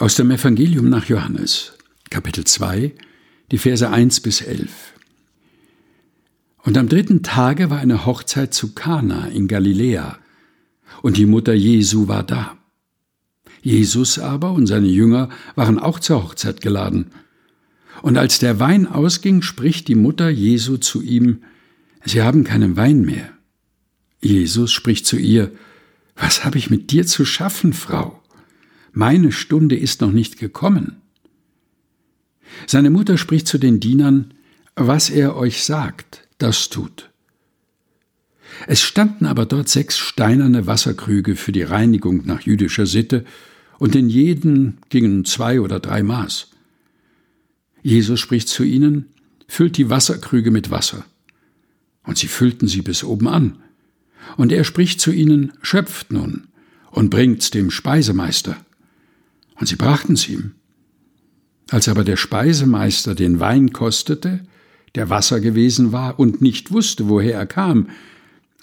Aus dem Evangelium nach Johannes, Kapitel 2, die Verse 1 bis 11. Und am dritten Tage war eine Hochzeit zu Kana in Galiläa, und die Mutter Jesu war da. Jesus aber und seine Jünger waren auch zur Hochzeit geladen. Und als der Wein ausging, spricht die Mutter Jesu zu ihm, Sie haben keinen Wein mehr. Jesus spricht zu ihr, Was habe ich mit dir zu schaffen, Frau? Meine Stunde ist noch nicht gekommen. Seine Mutter spricht zu den Dienern, was er euch sagt, das tut. Es standen aber dort sechs steinerne Wasserkrüge für die Reinigung nach jüdischer Sitte, und in jeden gingen zwei oder drei Maß. Jesus spricht zu ihnen, füllt die Wasserkrüge mit Wasser. Und sie füllten sie bis oben an. Und er spricht zu ihnen, schöpft nun und bringt's dem Speisemeister und sie brachten's ihm. Als aber der Speisemeister den Wein kostete, der Wasser gewesen war und nicht wusste, woher er kam,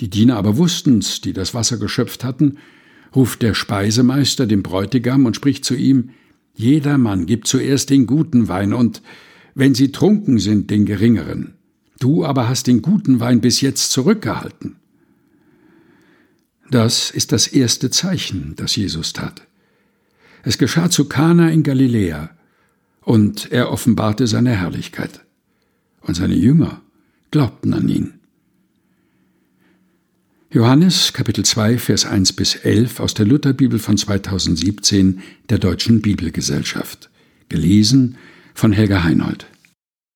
die Diener aber wussten's, die das Wasser geschöpft hatten, ruft der Speisemeister den Bräutigam und spricht zu ihm, Jedermann gibt zuerst den guten Wein und, wenn sie trunken sind, den geringeren. Du aber hast den guten Wein bis jetzt zurückgehalten. Das ist das erste Zeichen, das Jesus tat. Es geschah zu Kana in Galiläa, und er offenbarte seine Herrlichkeit. Und seine Jünger glaubten an ihn. Johannes Kapitel 2 Vers 1 bis 11 aus der Lutherbibel von 2017 der Deutschen Bibelgesellschaft. Gelesen von Helga Heinold.